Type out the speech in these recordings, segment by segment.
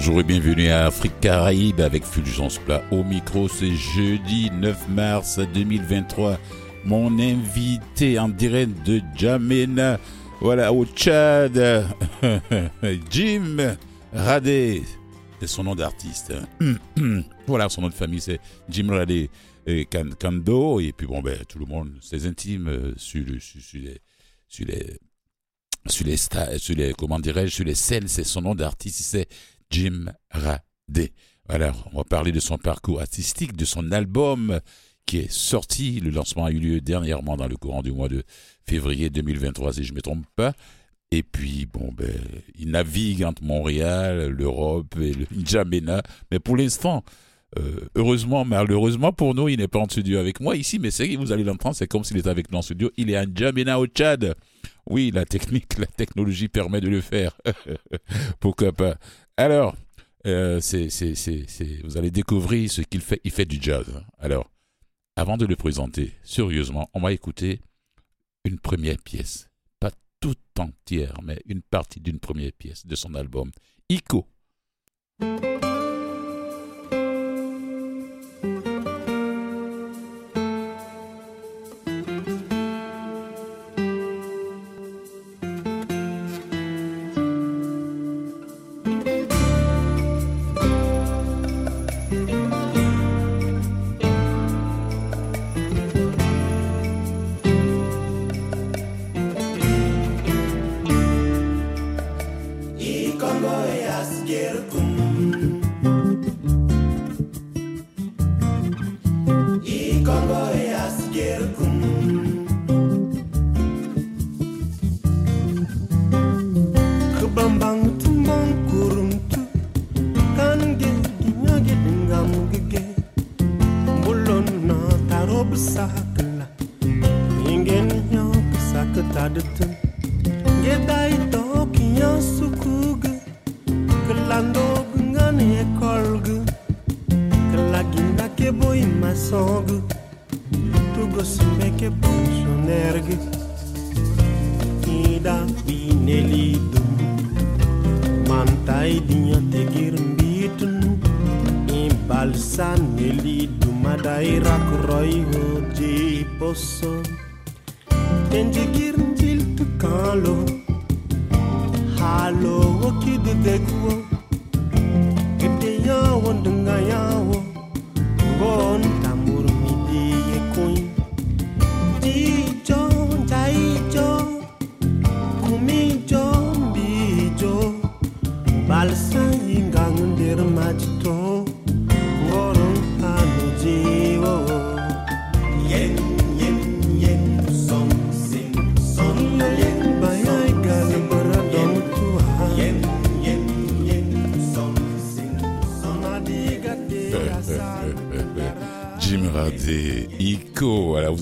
Et bonjour et bienvenue à Afrique Caraïbe avec Fulgence Plat au micro. C'est jeudi 9 mars 2023. Mon invité en direct de Jamena, voilà, au Tchad, Jim Radé. C'est son nom d'artiste. voilà, son nom de famille, c'est Jim Radé Kando. Et puis bon, ben, tout le monde, ses intimes euh, sur, les, sur les sur les, sur les comment dirais-je, sur les scènes, c'est son nom d'artiste, c'est Jim Radé. Voilà, on va parler de son parcours artistique, de son album qui est sorti. Le lancement a eu lieu dernièrement dans le courant du mois de février 2023, si je ne me trompe pas. Et puis, bon, ben, il navigue entre Montréal, l'Europe et le N'Djamena. Mais pour l'instant, euh, heureusement, malheureusement pour nous, il n'est pas en studio avec moi ici, mais c'est vous allez l'entendre, c'est comme s'il était avec nous en studio. Il est à N'Djamena au Tchad. Oui, la technique, la technologie permet de le faire. Pourquoi pas? Alors, euh, vous allez découvrir ce qu'il fait. Il fait du jazz. Alors, avant de le présenter, sérieusement, on va écouter une première pièce. Pas toute entière, mais une partie d'une première pièce de son album, Ico.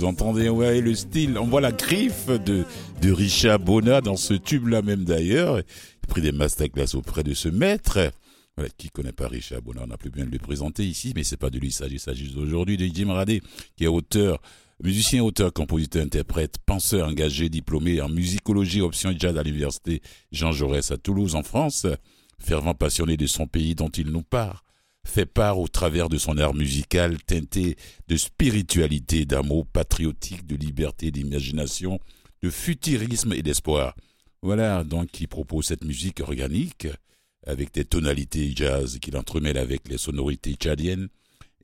Entendez ouais, le style, on voit la griffe de, Richard Bona dans ce tube-là même d'ailleurs. Il a pris des masterclass auprès de ce maître. Voilà, qui connaît pas Richard Bona, on n'a plus bien de le présenter ici, mais c'est pas de lui il s'agit, il s'agit aujourd'hui de Jim Radé, qui est auteur, musicien, auteur, compositeur, interprète, penseur engagé, diplômé en musicologie, option jazz à l'université Jean Jaurès à Toulouse en France, fervent passionné de son pays dont il nous parle fait part au travers de son art musical teinté de spiritualité, d'amour patriotique, de liberté, d'imagination, de futurisme et d'espoir. Voilà donc il propose cette musique organique avec des tonalités jazz qu'il entremêle avec les sonorités tchadiennes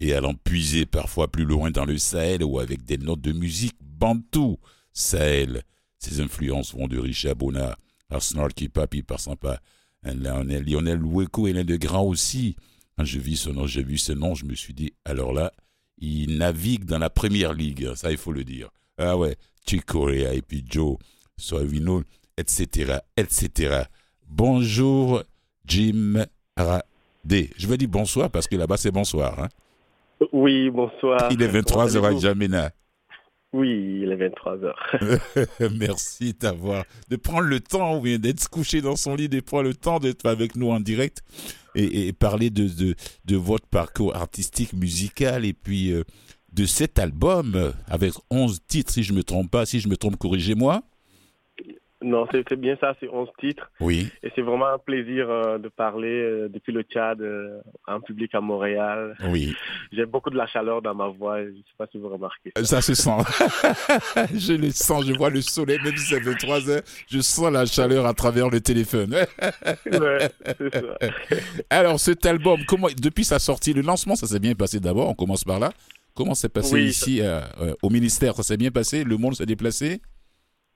et allant puiser parfois plus loin dans le Sahel ou avec des notes de musique bantou Sahel. Ses influences vont de Richard Bona à Snarky Papi par sympa, Lionel, Lionel et l'un de grands aussi, je vis ce nom, j'ai vu ce nom, je me suis dit, alors là, il navigue dans la première ligue, ça il faut le dire. Ah ouais, Chicorea et puis Joe Soavino, etc., etc. Bonjour, Jim Radé. Je vais dire bonsoir parce que là-bas c'est bonsoir. Hein? Oui, bonsoir. Il est 23h à Jamena. Oui, il est 23h. Merci d'avoir, de prendre le temps, ou bien d'être couché dans son lit, de prendre le temps d'être avec nous en direct et, parler de, de, de, votre parcours artistique, musical et puis euh, de cet album avec 11 titres, si je ne me trompe pas. Si je me trompe, corrigez-moi. Non, c'était bien ça, c'est 11 titres. Oui. Et c'est vraiment un plaisir euh, de parler euh, depuis le Tchad euh, un public à Montréal. Oui. J'ai beaucoup de la chaleur dans ma voix, je ne sais pas si vous remarquez. Ça, ça se sent. je le sens, je vois le soleil, même si c'est 23 heures, je sens la chaleur à travers le téléphone. ouais, c'est ça. Alors, cet album, comment, depuis sa sortie, le lancement, ça s'est bien passé d'abord, on commence par là. Comment s'est passé ici au ministère Ça s'est bien passé Le monde s'est déplacé?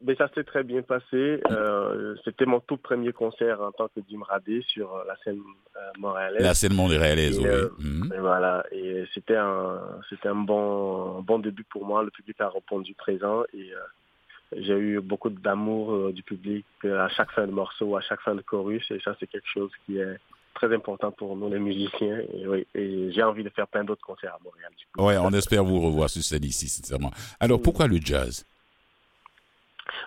Mais ça s'est très bien passé. Euh, c'était mon tout premier concert en tant que Dim Radé sur euh, la scène euh, montréalaise. La scène montréalaise, oui. Mhm. Et voilà. Et c'était un, c'était un bon, bon début pour moi. Le public a répondu présent et j'ai eu beaucoup d'amour du public à chaque fin de morceau, à chaque fin de chorus. Et ça, c'est quelque chose qui est très important pour nous, les musiciens. Et, oui, et j'ai envie de faire plein d'autres concerts à Montréal. Oui, on espère vous revoir sur scène ici, sincèrement. Alors, pourquoi le jazz?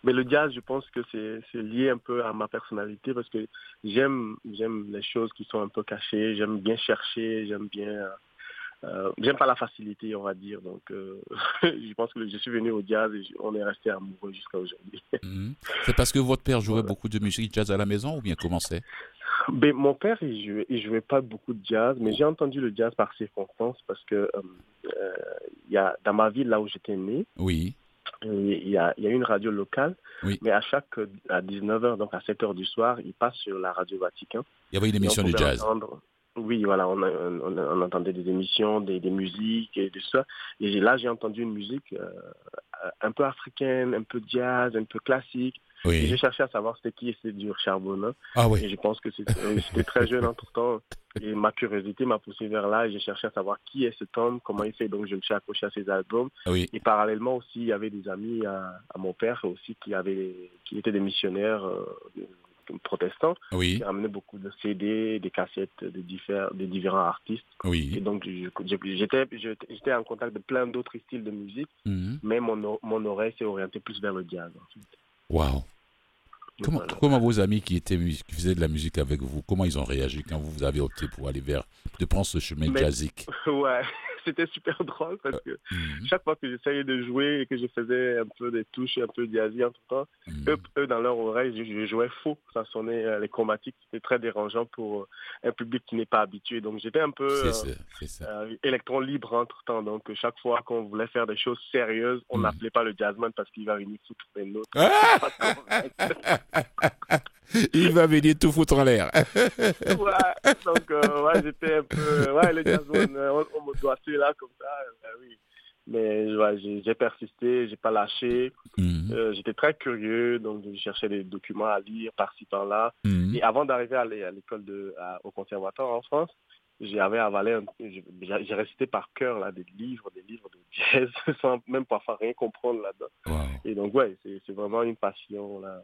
Mais le jazz, je pense que c'est lié un peu à ma personnalité parce que j'aime j'aime les choses qui sont un peu cachées, j'aime bien chercher, j'aime bien... Euh, j'aime pas la facilité, on va dire. Donc, euh, je pense que je suis venu au jazz et on est resté amoureux jusqu'à aujourd'hui. Mhm. C'est parce que votre père jouait beaucoup de musique jazz à la maison ou bien comment c'est? Ben, Mon père, il jouait, il jouait pas beaucoup de jazz, mais j'ai entendu le jazz par circonstance parce que euh, y a, dans ma ville, là où j'étais né, oui il y, a, il y a une radio locale, mais à chaque à 19h, donc à 7h du soir, il passe sur la radio Vatican. Il y avait une émission de jazz. oui, voilà, on, on, entendait des émissions, des, des, musiques et tout ça. Et là, j'ai entendu une musique euh, un peu africaine, un peu jazz, un peu classique. Oui. J'ai cherché à savoir c'était qui c'était du Charbonneau. Ah oui. Et je pense que c'était très jeune en tout temps. Et ma curiosité m'a poussé vers là et j'ai cherché à savoir qui est cet homme, comment il fait. Donc je me suis accroché à ses albums. Oui. Et parallèlement aussi, il y avait des amis à, mon père aussi qui avaient, qui étaient des missionnaires euh, protestants. Oui. Qui ramenaient beaucoup de CD, des cassettes de, divers, de différents artistes. Oui. Et donc j'étais, j'étais en contact de plein d'autres styles de musique, mhm. mais mon, mon oreille s'est orientée plus vers le jazz. En fait. Waouh. Comment, comment, vos amis qui étaient qui faisaient de la musique avec vous, comment ils ont réagi quand vous avez opté pour aller vers de prendre ce chemin jazzique? Ouais, c'était super drôle parce que mhm. chaque fois que j'essayais de jouer et que je faisais un peu des touches, un peu jazzy en tout temps, mhm. eux, dans leur oreille, je, jouais faux. Ça sonnait euh, les chromatiques, c'était très dérangeant pour euh, un public qui n'est pas habitué. Donc j'étais un peu euh, électron libre entre temps. Donc chaque fois qu'on voulait faire des choses sérieuses, on mhm. n'appelait pas le jazzman parce qu'il va venir foutre des notes. Il va venir tout foutre en l'air. ouais, donc ouais, j'étais un peu. Ouais, le jazzman, on, on me doit là comme ça, ben oui. Mais ouais, j'ai persisté, j'ai pas lâché. Mhm. Euh, J'étais très curieux, donc je cherchais des documents à lire par-ci par-là. Mhm. Et avant d'arriver à l'école de au conservatoire en France, j'avais avalé, j'ai récité par cœur là des livres, des livres de jazz, sans même parfois rien comprendre là-dedans. Et donc ouais, c'est vraiment une passion là.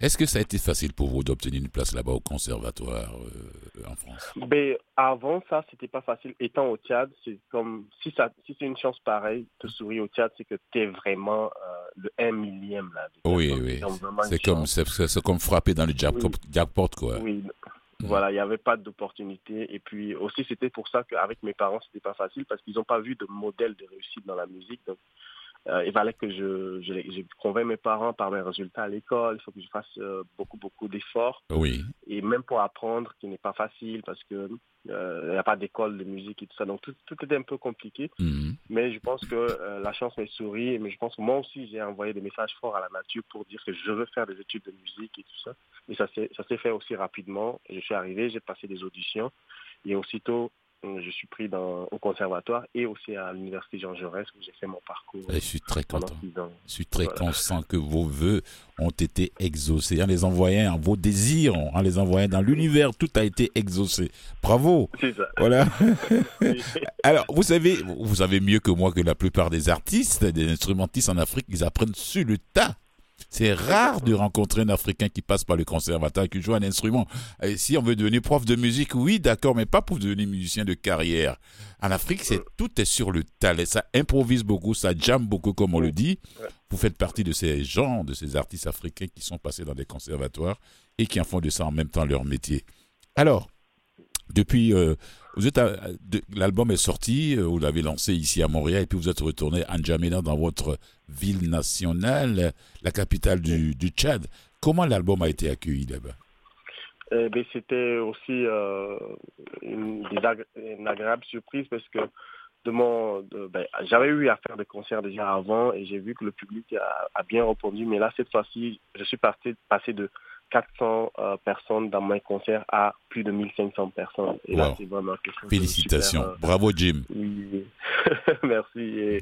Est-ce que ça a été facile pour vous d'obtenir une place là-bas au conservatoire euh, en France? Mais avant ça, c'était pas facile. Étant au Tchad, c'est comme si ça, si c'est une chance pareille, te sourire au Tchad, c'est que tu es vraiment euh, le 1 millième là. Oui, oui. C'est comme, c'est, comme frapper dans le jackpot, jackpot quoi. Oui. Mm. Voilà, il n'y avait pas d'opportunité. Et puis aussi, c'était pour ça qu'avec mes parents, c'était pas facile parce qu'ils n'ont pas vu de modèle de réussite dans la musique. Donc, il fallait que je, je, je, convainc mes parents par mes résultats à l'école. Il faut que je fasse euh, beaucoup, beaucoup d'efforts. Oui. Et même pour apprendre, qui n'est pas facile parce que euh, il n'y a pas d'école de musique et tout ça. Donc tout, tout était un peu compliqué. Mhm. Mais je pense que la chance m'est souris. Mais je pense que moi aussi, j'ai envoyé des messages forts à la nature pour dire que je veux faire des études de musique et tout ça. Et ça s'est fait aussi rapidement. Je suis arrivé, j'ai passé des auditions. Et aussitôt, je suis pris dans, au conservatoire et aussi à l'université Jean Jaurès où j'ai fait mon parcours. je suis très content. Je suis très content que vos voeux ont été exaucés. En les envoyant, vos désirs, en les envoyant dans l'univers, tout a été exaucé. Bravo. C'est ça. Voilà. Alors, vous savez, vous savez mieux que moi que la plupart des artistes, des instrumentistes en Afrique, ils apprennent sur le tas. C'est rare de rencontrer un Africain qui passe par le conservatoire, qui joue un instrument. Et si on veut devenir prof de musique, oui, d'accord, mais pas pour devenir musicien de carrière. En Afrique, c'est tout est sur le talent. Ça improvise beaucoup, ça jamme beaucoup, comme on le dit. Vous faites partie de ces gens, de ces artistes africains qui sont passés dans des conservatoires et qui en font de ça en même temps leur métier. Alors, Depuis, euh, vous êtes l'album est sorti, vous l'avez lancé ici à Montréal et puis vous êtes retourné à N'Djamena dans votre ville nationale, la capitale du, du Tchad. Comment l'album a été accueilli là-bas? Eh ben, C'était aussi une, une, agréable surprise parce que de mon, ben, j'avais eu à faire des concerts déjà avant et j'ai vu que le public a, bien répondu. Mais là, cette fois-ci, je suis passé de 400 euh, personnes dans mes concerts à plus de 1500 personnes. Et là, c'est vraiment quelque chose Félicitations. Euh, Bravo, Jim. Oui, merci. Et,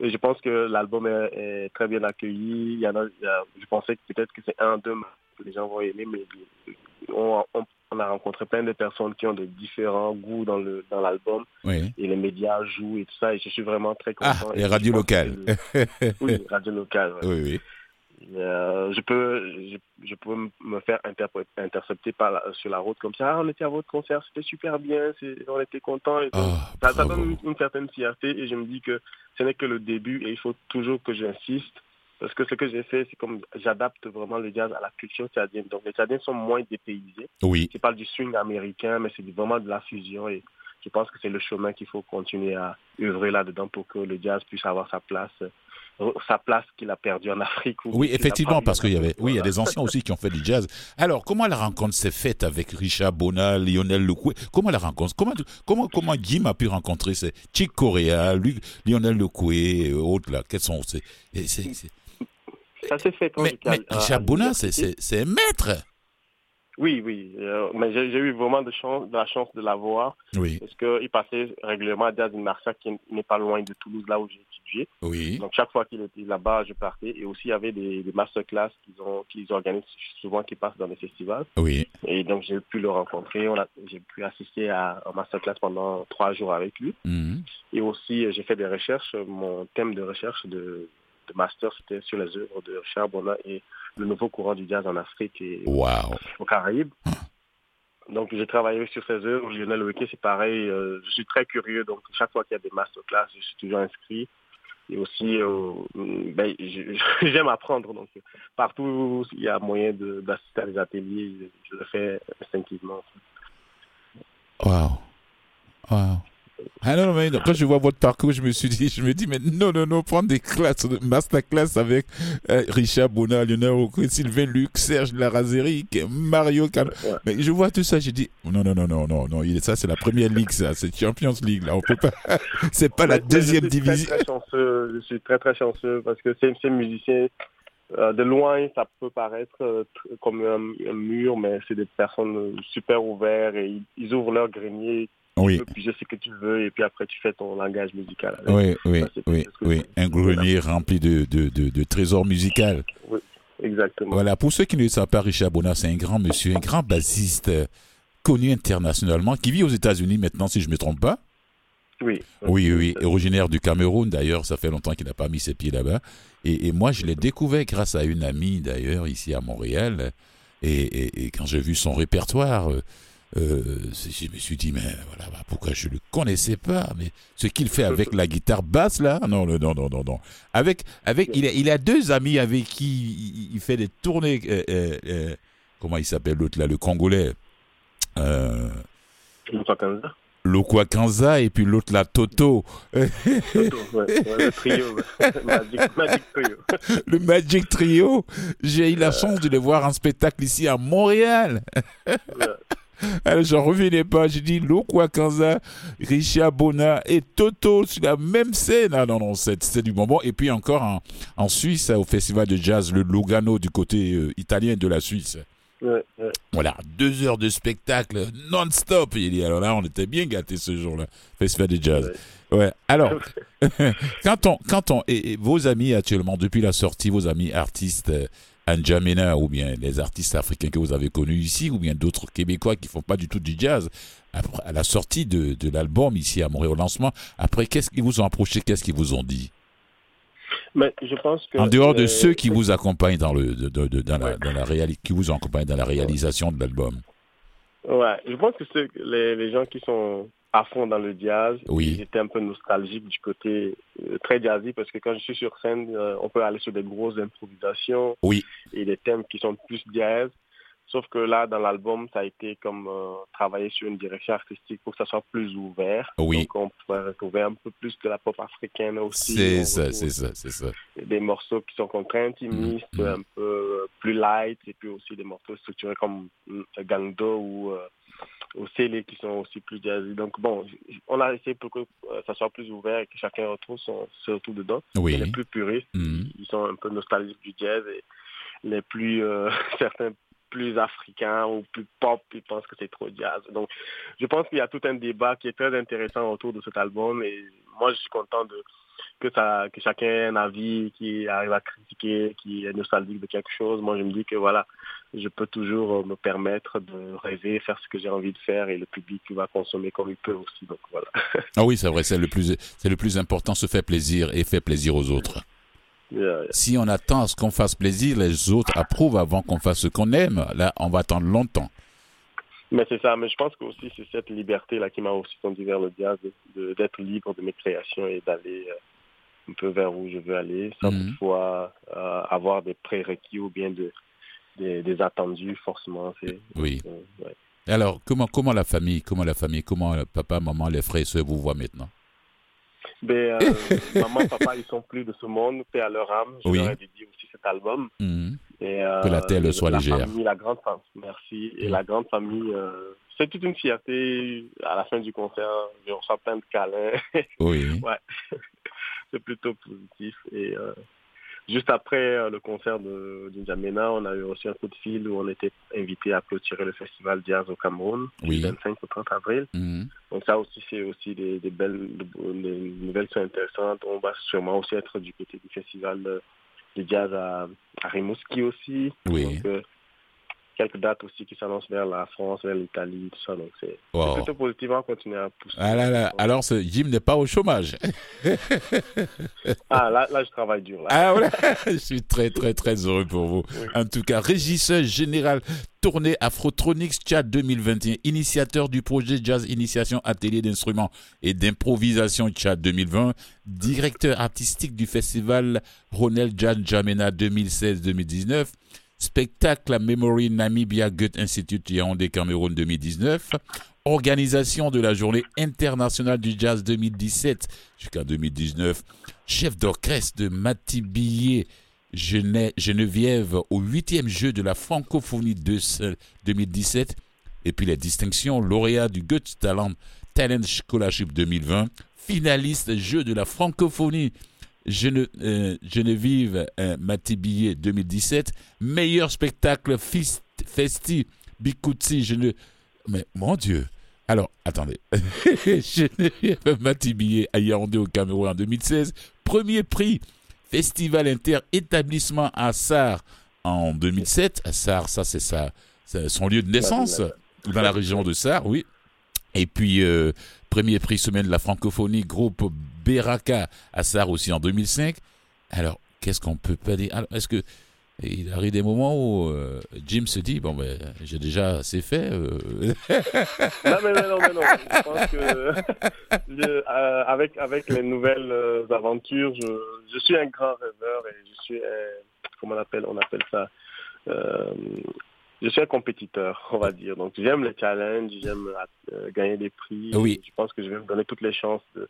je pense que l'album est, très bien accueilli. Il y en a, je pensais que peut-être que c'est un, deux que les gens vont aimer, mais on, on, on a rencontré plein de personnes qui ont de différents goûts dans le dans l'album et les médias jouent et tout ça et je suis vraiment très ah, content. Ah, les radios locales. oui, radio locales. Oui, oui. Euh, je peux je, peux me faire intercepter par sur la route comme ça. Ah, on était à votre concert, c'était super bien, on était contents. Ah, ça, ça, donne une, une certaine fierté et je me dis que ce n'est que le début et il faut toujours que j'insiste parce que ce que j'ai fait, c'est comme j'adapte vraiment le jazz à la culture tchadienne. Donc les Tchadiens sont moins dépaysés. Oui. C'est pas du swing américain, mais c'est vraiment de la fusion. Et je pense que c'est le chemin qu'il faut continuer à œuvrer là-dedans pour que le jazz puisse avoir sa place sa place qu'il a perdue en Afrique. Oui, effectivement, parce qu'il y avait, oui, il y a des anciens aussi qui ont fait du jazz. Alors, comment la rencontre s'est faite avec Richard Bona, Lionel Lecoué Comment la rencontre? Comment, comment, comment Jim a pu rencontrer ces Chick Corea, Lionel Lecoué, et autres là? Quels sont ces, ça s'est fait quand Mais, mais Richard Bouna, c'est un maître. Oui, oui. Euh, mais j'ai eu vraiment de, chance, de la chance de l'avoir. Oui. Parce qu'il passait régulièrement à Jazz Marsa, qui n'est pas loin de Toulouse, là où j'ai étudié. Oui. Donc chaque fois qu'il était là-bas, je partais. Et aussi, il y avait des, des masterclass qu'ils organisent souvent, qui passent dans les festivals. Oui. Et donc j'ai pu le rencontrer. J'ai pu assister à un masterclass pendant trois jours avec lui. Mhm. Et aussi, j'ai fait des recherches. Mon thème de recherche de de master, c'était sur les œuvres de Richard Bona et le nouveau courant du jazz en Afrique et wow. aux Caraïbes. Donc j'ai travaillé sur ces œuvres. Lionel Weke, c'est pareil. Euh, je suis très curieux, donc chaque fois qu'il y a des masterclass, je suis toujours inscrit. Et aussi, euh, ben, j'aime apprendre. Donc partout où il y a moyen d'assister à des ateliers, je, le fais instinctivement. Wow. Wow. Ah non, mais quand je vois votre parcours, je me suis dit, je me dis, mais non, non, non, prendre des classes, masterclass avec euh, Richard Bonnat, Lionel Sylvain Luc, Serge Larazerie, Mario Can. Mais je vois tout ça, je dis, non, non, non, non, non, non, ça, c'est la première ligue, ça, c'est Champions League, là, on peut pas, c'est pas la deuxième division. Très, très chanceux, je suis très, très chanceux parce que ces, musiciens, euh, de loin, ça peut paraître euh, comme un, mur, mais c'est des personnes super ouvertes et ils ouvrent leur grenier oui. puis je sais que tu veux, et puis après tu fais ton langage musical. Oui, oui, oui, oui. Un grenier rempli de, de, de, trésors musicaux. Oui, exactement. Voilà, pour ceux qui ne le savent pas, Richard Bonnat, c'est un grand monsieur, un grand bassiste euh, connu internationalement, qui vit aux États-Unis maintenant, si je ne me trompe pas. Oui. Oui, oui, originaire du Cameroun d'ailleurs, ça fait longtemps qu'il n'a pas mis ses pieds là-bas. Et, et, moi, je l'ai découvert grâce à une amie d'ailleurs, ici à Montréal. Et, et, et quand j'ai vu son répertoire, euh, je me suis dit, mais voilà, bah, pourquoi je ne le connaissais pas? Mais ce qu'il fait avec la guitare basse, là, non, non, non, non, non. Avec, avec, il, a, il a deux amis avec qui il, fait des tournées. Euh, euh, comment il s'appelle l'autre, là, le Congolais? Euh, Lokwa Kanza et puis l'autre là, Toto. Toto le trio. Magic, Trio. le Magic Trio. J'ai eu la chance de les voir en spectacle ici à Montréal. Alors, j'en revenais pas. J'ai dit Lokwa Kanza, Richard Bona et Toto sur la même scène. Ah non, non, c'est du bonbon. Et puis encore en, en, Suisse, au festival de jazz, le Lugano du côté euh, italien de la Suisse. Voilà, deux heures de spectacle non-stop. Alors là, on était bien gâtés ce jour-là, festival de jazz. Ouais. Alors, quand on, quand on, et, vos amis actuellement, depuis la sortie, vos amis artistes, euh, Anjamena ou bien les artistes africains que vous avez connus ici ou bien d'autres Québécois qui font pas du tout du jazz après, à la sortie de, de l'album ici à Montréal au lancement après qu'est-ce qu'ils vous ont approché qu'est-ce qu'ils vous ont dit? Mais je pense que, en dehors de ceux qui vous accompagnent dans le dans la, dans la qui vous accompagnent dans la réalisation de l'album. Ouais je pense que les, les gens qui sont à fond dans le jazz. Oui. J'étais un peu nostalgique du côté euh, très jazzy parce que quand je suis sur scène, euh, on peut aller sur des grosses improvisations oui. et des thèmes qui sont plus jazz. Sauf que là, dans l'album, ça a été comme euh, travailler sur une direction artistique pour que ça soit plus ouvert. Oui. Donc, on pourrait retrouver un peu plus de la pop africaine aussi. C'est ça, c'est ça, c'est ça. Des morceaux qui sont très intimistes, Mhm. un peu plus light, et puis aussi des morceaux structurés comme Gangdo ou, ou Célé qui sont aussi plus jazzy. Donc, bon, on a essayé pour que euh, ça soit plus ouvert et que chacun retrouve son, se retrouve dedans. Oui. Les plus puristes, Mhm. ils sont un peu nostalgiques du jazz et les plus euh, certains plus africains ou plus pop, ils pensent que c'est trop jazz. Donc, je pense qu'il y a tout un débat qui est très intéressant autour de cet album et moi, je suis content de que ça que chacun un avis qui arrive à critiquer, qui est nostalgique de quelque chose. Moi, je me dis que voilà, je peux toujours euh, me permettre de rêver, faire ce que j'ai envie de faire et le public va consommer comme il peut aussi. Donc voilà. Ah oui, c'est vrai, c'est le plus, c'est le plus important, se faire plaisir et faire plaisir aux autres. Yeah, yeah. Si on attend à ce qu'on fasse plaisir, les autres approuvent avant qu'on fasse ce qu'on aime. Là, on va attendre longtemps. Mais c'est ça, mais je pense que aussi c'est cette liberté-là qui m'a aussi conduit vers le jazz, d'être libre de mes créations et d'aller euh, un peu vers où je veux aller, sans Mhm. toutefois euh, avoir des prérequis ou bien de, des, des attendus forcément. Oui. euh, ouais. Alors, comment, comment la famille, comment la famille, comment le papa, maman, les frères et sœurs vous voient maintenant? Mais euh, maman, papa, ils sont plus de ce monde, paix à leur âme. Je Oui. leur ai dédié aussi cet album. Mhm. Et, euh, Que la terre soit la légère. Famille, la grande famille, merci. Et Mm. la grande famille, c'est toute une fierté. À la fin du concert, je reçois plein de câlins. Oui. ouais, c'est plutôt positif. Et euh, juste après euh, le concert de, de on a eu aussi un coup de fil où on était invité à clôturer le festival jazz au Cameroun, Oui. du 25 au 30 avril. Mhm. Donc ça aussi, c'est aussi des, des belles des nouvelles qui sont intéressantes. On va sûrement aussi être du côté du festival de, de jazz à, à Rimouski aussi. Oui. Donc, euh, quelques dates aussi qui s'annoncent vers la France, vers l'Italie, tout ça. Donc c'est Wow. plutôt positif. On continuer à pousser. Ah là là, alors ce Jim n'est pas au chômage. Ah, là, là, je travaille dur. Là. Ah voilà, je suis très très très heureux pour vous. Oui. En tout cas, régisseur général tournée Afrotronics Chat 2021, initiateur du projet Jazz Initiation Atelier d'instruments et d'improvisation Chat 2020, directeur artistique du festival Ronel Jazz Jamena 2016-2019, spectacle Memory Namibia Goethe Institute Yaoundé Cameroun 2019, organisation de la journée internationale du jazz 2017 jusqu'à 2019, chef d'orchestre de Matibillet Gene- Geneviève au huitième jeu de la francophonie de ce- 2017 et puis les distinctions lauréat du Goethe Talent, Talent Scholarship 2020, finaliste jeu de la francophonie Gene- euh, Geneviève euh, Matibillet 2017, meilleur spectacle fist- Festi Bikutsi Gene... Mais mon Dieu alors, attendez. Geneviève Matibillet à Yaoundé au Cameroun en 2016. Premier prix Festival inter-établissement à SAR en 2007. À SAR, ça c'est son lieu de naissance, dans la région de SAR, oui. Et puis, euh, premier prix semaine de la francophonie, groupe Beraka à SAR aussi en 2005. Alors, qu'est-ce qu'on peut pas dire? Est-ce que il arrive des moments où euh, Jim se dit bon ben j'ai déjà assez fait. euh. Non, mais non, mais non. Je pense que je- euh, avec, avec les nouvelles aventures, je, je suis un grand rêveur et je suis, comment on appelle, on appelle ça, je suis un compétiteur, on va dire. Donc j'aime les challenges, j'aime gagner des prix. Oui. Je pense que je vais me donner toutes les chances de-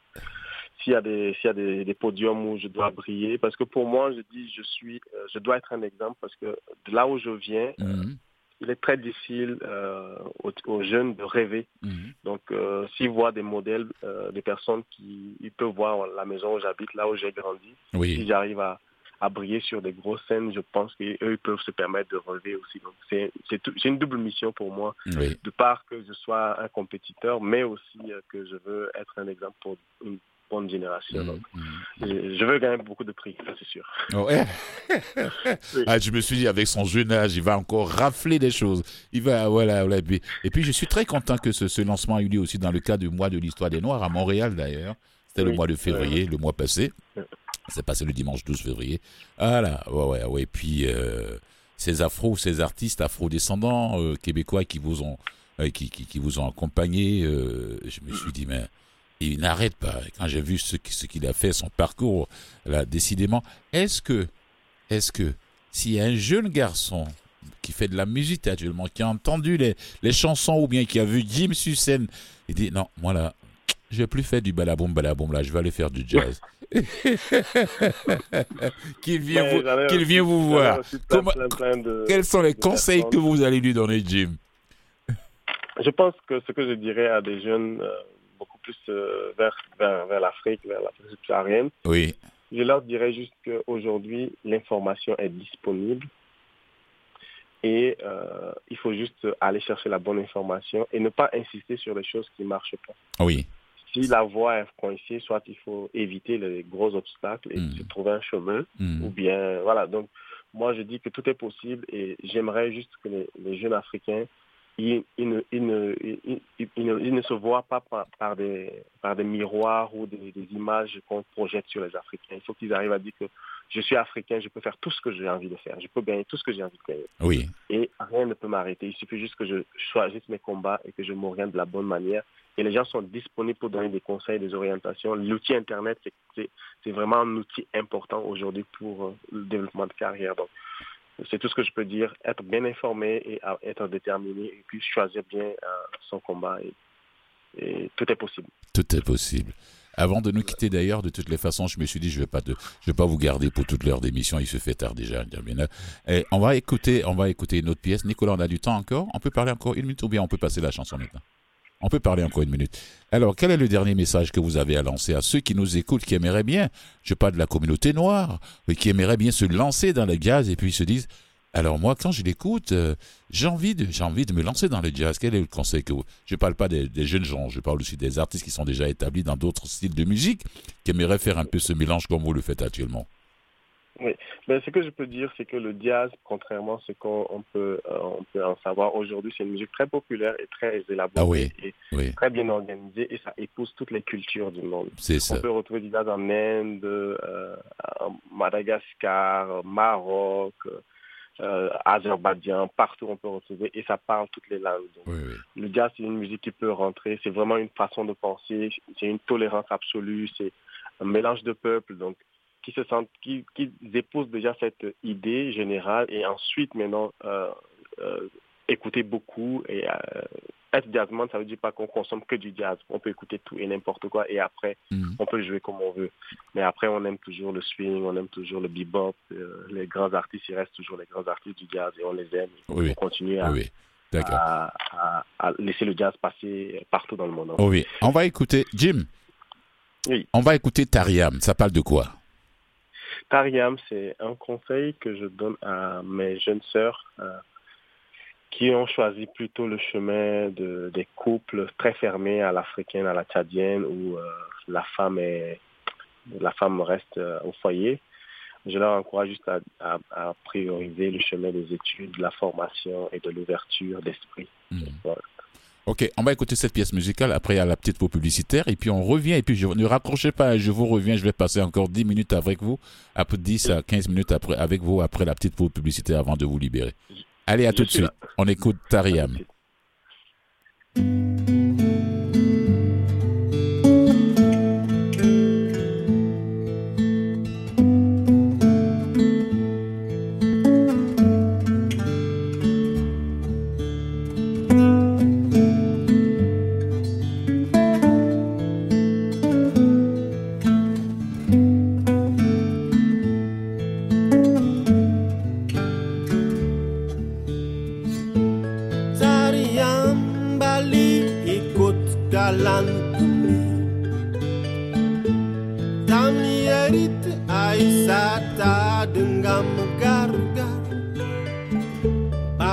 s'il y a des s'il y a des, des podiums où je dois briller parce que pour moi je dis je suis euh, je dois être un exemple parce que de là où je viens Mhm, il est très difficile euh, aux, aux jeunes de rêver mhm. donc, euh, s'ils voient des modèles, euh, des personnes qui ils peuvent voir la maison où j'habite, là où j'ai grandi, si Oui, j'arrive à, à briller sur des grosses scènes, je pense qu'eux, ils peuvent se permettre de relever aussi. Donc, c'est c'est tout- c'est une double mission pour moi, oui. de part que je sois un compétiteur, mais aussi que je veux être un exemple pour une bonne génération. Donc, Mhm, mhm. je, je veux gagner beaucoup de prix, ça c'est sûr. Ouais. Oui. Ah, je me suis dit, avec son jeune âge, il va encore rafler des choses. Il va, voilà, voilà. Et puis, je suis très content que ce, ce lancement ait eu lieu aussi dans le cadre du mois de l'histoire des Noirs à Montréal, d'ailleurs. C'était le mois de février, le mois passé. C'est passé le dimanche 12 février. Voilà, ouais, ouais, ouais. Et puis, euh, ces afros, ces artistes afro-descendants euh, québécois qui vous ont, euh, qui, qui, qui vous ont accompagné, euh, je me suis dit, mais il n'arrête pas. Quand j'ai vu ce, qui- ce qu'il a fait, son parcours, là, décidément, est-ce que, est-ce que, s'il y a un jeune garçon qui fait de la musique actuellement, qui a entendu les, les chansons ou bien qui a vu Jim sur scène, il dit non, moi là, je vais plus faire du balaboum balaboum là, je vais aller faire du jazz. qu'il vient, Ouais, vous, qu'il vient vous voir. reçu plein, Comment- plein, plein de- Quels sont les conseils que vous allez lui donner, Jim? Je pense que ce que je dirais à des jeunes euh, beaucoup plus euh, vers, vers, vers l'Afrique, vers l'Afrique subsaharienne, Oui, je leur dirais juste qu'aujourd'hui, l'information est disponible et euh, il faut juste aller chercher la bonne information et ne pas insister sur les choses qui ne marchent pas. oui, Si la voie est coincée, soit il faut éviter les gros obstacles et Mm. se trouver un chemin, Hmm. ou bien voilà. Donc moi je dis que tout est possible et j'aimerais juste que les, les jeunes africains ils, ils ne, ne, ne, se voient pas par, par des, par des miroirs ou des, des images qu'on projette sur les Africains. Il faut qu'ils arrivent à dire que je suis africain, je peux faire tout ce que j'ai envie de faire, je peux gagner tout ce que j'ai envie de gagner. oui, Et rien ne peut m'arrêter. Il suffit juste que je choisisse mes combats et que je m'oriente de la bonne manière. Et les gens sont disponibles pour donner des conseils, des orientations. L'outil Internet, c'est- vraiment un outil important aujourd'hui pour euh, le développement de carrière. Donc, c'est tout ce que je peux dire. Être bien informé et être déterminé et puis choisir bien euh, son combat. Et, tout est possible. tout est possible. Avant de nous quitter d'ailleurs, de toutes les façons, je me suis dit je vais pas pas vous garder pour toute l'heure d'émission. Il se fait tard déjà. Et on va écouter, on va écouter une autre pièce. Nicolas, on a du temps encore? On peut parler encore une minute ou bien on peut passer la chanson maintenant? On peut parler encore une minute. Alors, quel est le dernier message que vous avez à lancer à ceux qui nous écoutent, qui aimeraient bien, je parle de la communauté noire, mais qui aimeraient bien se lancer dans le jazz et puis se disent, alors moi, quand je l'écoute, euh, j'ai envie de, j'ai envie de me lancer dans le jazz. Quel est le conseil que vous Je parle pas des, des jeunes gens, je parle aussi des artistes qui sont déjà établis dans d'autres styles de musique, qui aimeraient faire un peu ce mélange comme vous le faites actuellement. Mais ce que je peux dire, c'est que le jazz, contrairement à ce qu'on on peut, euh, on peut en savoir aujourd'hui, c'est une musique très populaire et très élaborée Ah oui. et Oui, très bien organisée et ça épouse toutes les cultures du monde. c'est ça. On peut retrouver du jazz en Inde, euh, en Madagascar, Maroc, euh, Azerbaïdjan, partout on peut retrouver et ça parle toutes les langues. Donc, Oui, oui. le jazz, c'est une musique qui peut rentrer, c'est vraiment une façon de penser, c'est une tolérance absolue, c'est un mélange de peuples, donc qui se sentent, qui, qui épousent déjà cette idée générale et ensuite maintenant euh, euh, écouter beaucoup et euh, être jazzman, ça veut dire pas qu'on consomme que du jazz, on peut écouter tout et n'importe quoi et après Mhm. on peut jouer comme on veut. Mais après, on aime toujours le swing, on aime toujours le bebop. les grands artistes, ils restent toujours les grands artistes du jazz et on les aime. Oui, oui. continuer à, Oui, à, à- à laisser le jazz passer partout dans le monde. hein. Oh oui. On va écouter, Jim. Oui. On va écouter Tariam. Ça parle de quoi? Tariam, c'est un conseil que je donne à mes jeunes sœurs euh, qui ont choisi plutôt le chemin de, des couples très fermés à l'africaine, à la tchadienne, où euh, la femme est la femme reste euh, au foyer. Je leur encourage juste à, à- à prioriser le chemin des études, de la formation et de l'ouverture d'esprit. Voilà. Ok, on va écouter cette pièce musicale. Après, il y a la petite pause publicitaire. Et puis, on revient. Et puis, je, ne raccrochez pas. Je vous reviens. Je vais passer encore 10 minutes avec vous. Après 10 à 15 minutes après, avec vous après la petite pause publicitaire avant de vous libérer. Allez, à Je tout de suite. là. On écoute. Tariam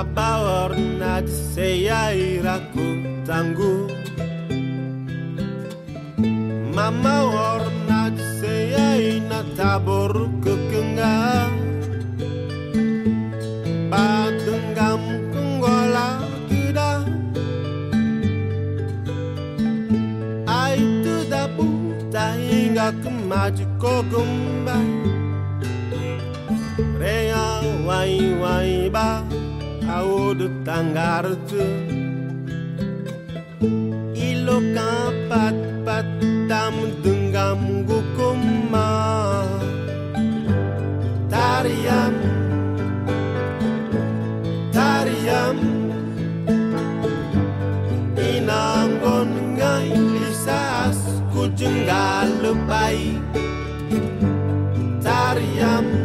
Mengapa warna di seyair aku tangguh Mama warna di seyaina taboru kekengga Patenggam kenggola kida. Aitu dapu tahinga kemaju kokumba Rea wai wai ba haut tangarde ilo pat pat tam dengam gukuma tariam tariam inangon ngai lisas kujenggal tariam tariam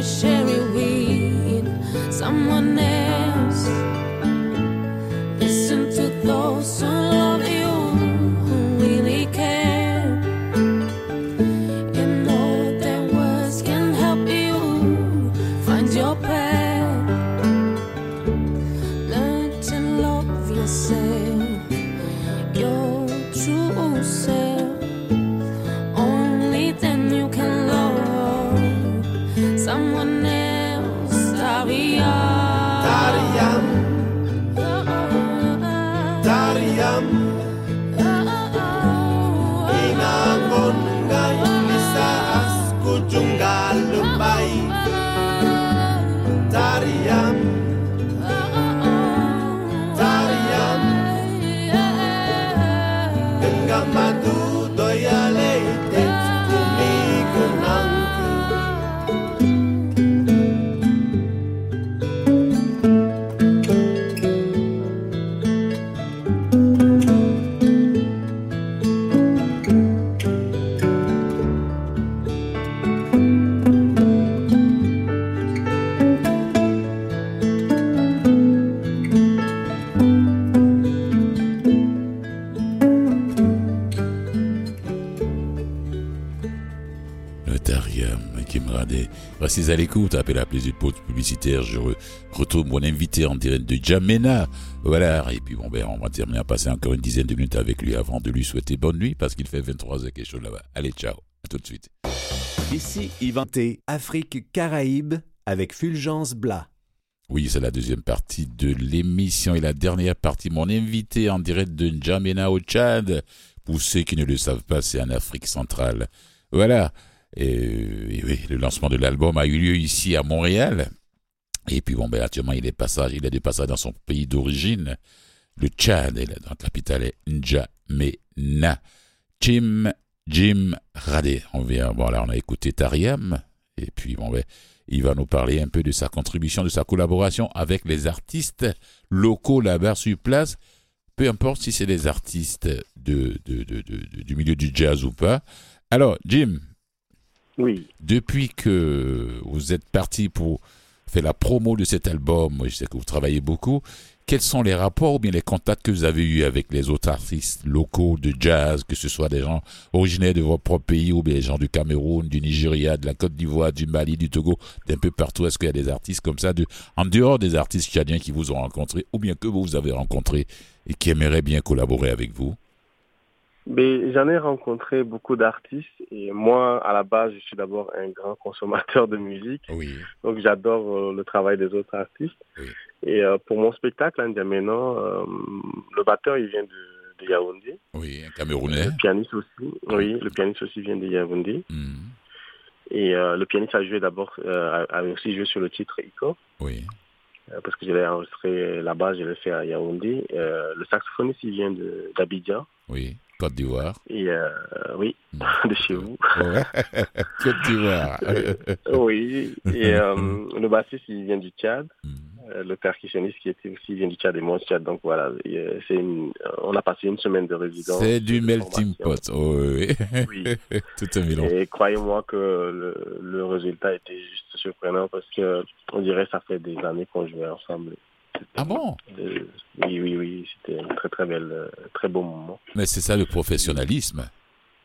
wish L'écoute, après la plaisir de pause publicitaire, je re- retrouve mon invité en direct de Jamena. Voilà, et puis bon, ben, on va terminer à passer encore une dizaine de minutes avec lui avant de lui souhaiter bonne nuit parce qu'il fait 23 heures quelque chose là-bas. Allez, ciao, à tout de suite. Ici Yvan T, Afrique Caraïbes avec Fulgence Blas. Oui, c'est la deuxième partie de l'émission et la dernière partie. Mon invité en direct de N'Djamena au Tchad. Pour ceux qui ne le savent pas, c'est en Afrique centrale. Voilà. Et, oui, le lancement de l'album a eu lieu ici à Montréal. Et puis bon, ben, actuellement, il est passage, il est de passage dans son pays d'origine, le Tchad. Et la la capitale est N'Djamena. Jim, Jim Radé. On vient, bon, là, on a écouté Tariam. Et puis bon, ben, il va nous parler un peu de sa contribution, de sa collaboration avec les artistes locaux là-bas sur place. Peu importe si c'est des artistes de- de- de- du milieu du jazz ou pas. Alors, Jim, Depuis que vous êtes parti pour faire la promo de cet album, je sais que vous travaillez beaucoup, quels sont les rapports ou bien les contacts que vous avez eus avec les autres artistes locaux de jazz, que ce soit des gens originaires de votre propre pays ou bien des gens du Cameroun, du Nigeria, de la Côte d'Ivoire, du Mali, du Togo, d'un peu partout? Est-ce qu'il y a des artistes comme ça, en dehors des artistes tchadiens qui vous ont rencontré ou bien que vous avez rencontrés et qui aimeraient bien collaborer avec vous? Mais j'en ai rencontré beaucoup d'artistes et moi, à la base, je suis d'abord un grand consommateur de musique. Oui. Donc j'adore euh, le travail des autres artistes. Oui. Et euh, pour mon spectacle, N'Djamena, euh, le batteur, il vient de, de Yaoundé. Oui, un Camerounais. Le pianiste aussi. Oui, le pianiste aussi vient de Yaoundé. Mhm. Et le pianiste a joué d'abord, a aussi joué sur le titre Ico. Oui. parce que je l'ai enregistré là-bas, je l'ai fait à Yaoundé. Euh, le saxophoniste, il vient d'Abidjan. Oui. Côte d'Ivoire. Et euh, oui, de chez vous. Ouais. Côte d'Ivoire. oui. Et euh, le bassiste, il vient du Tchad. Mhm. Euh, le percussionniste qui était aussi vient du Tchad et moi du Tchad. Donc voilà, une, on a passé une semaine de résidence. C'est du melting pot. Oh, oui. Oui. Tout un mélange. Et croyez-moi que le, le résultat était juste surprenant parce que on dirait que ça fait des années qu'on jouait ensemble. Ah bon Euh, oui, oui, oui, c'était un très très bel, euh, très beau moment. Mais c'est ça le professionnalisme.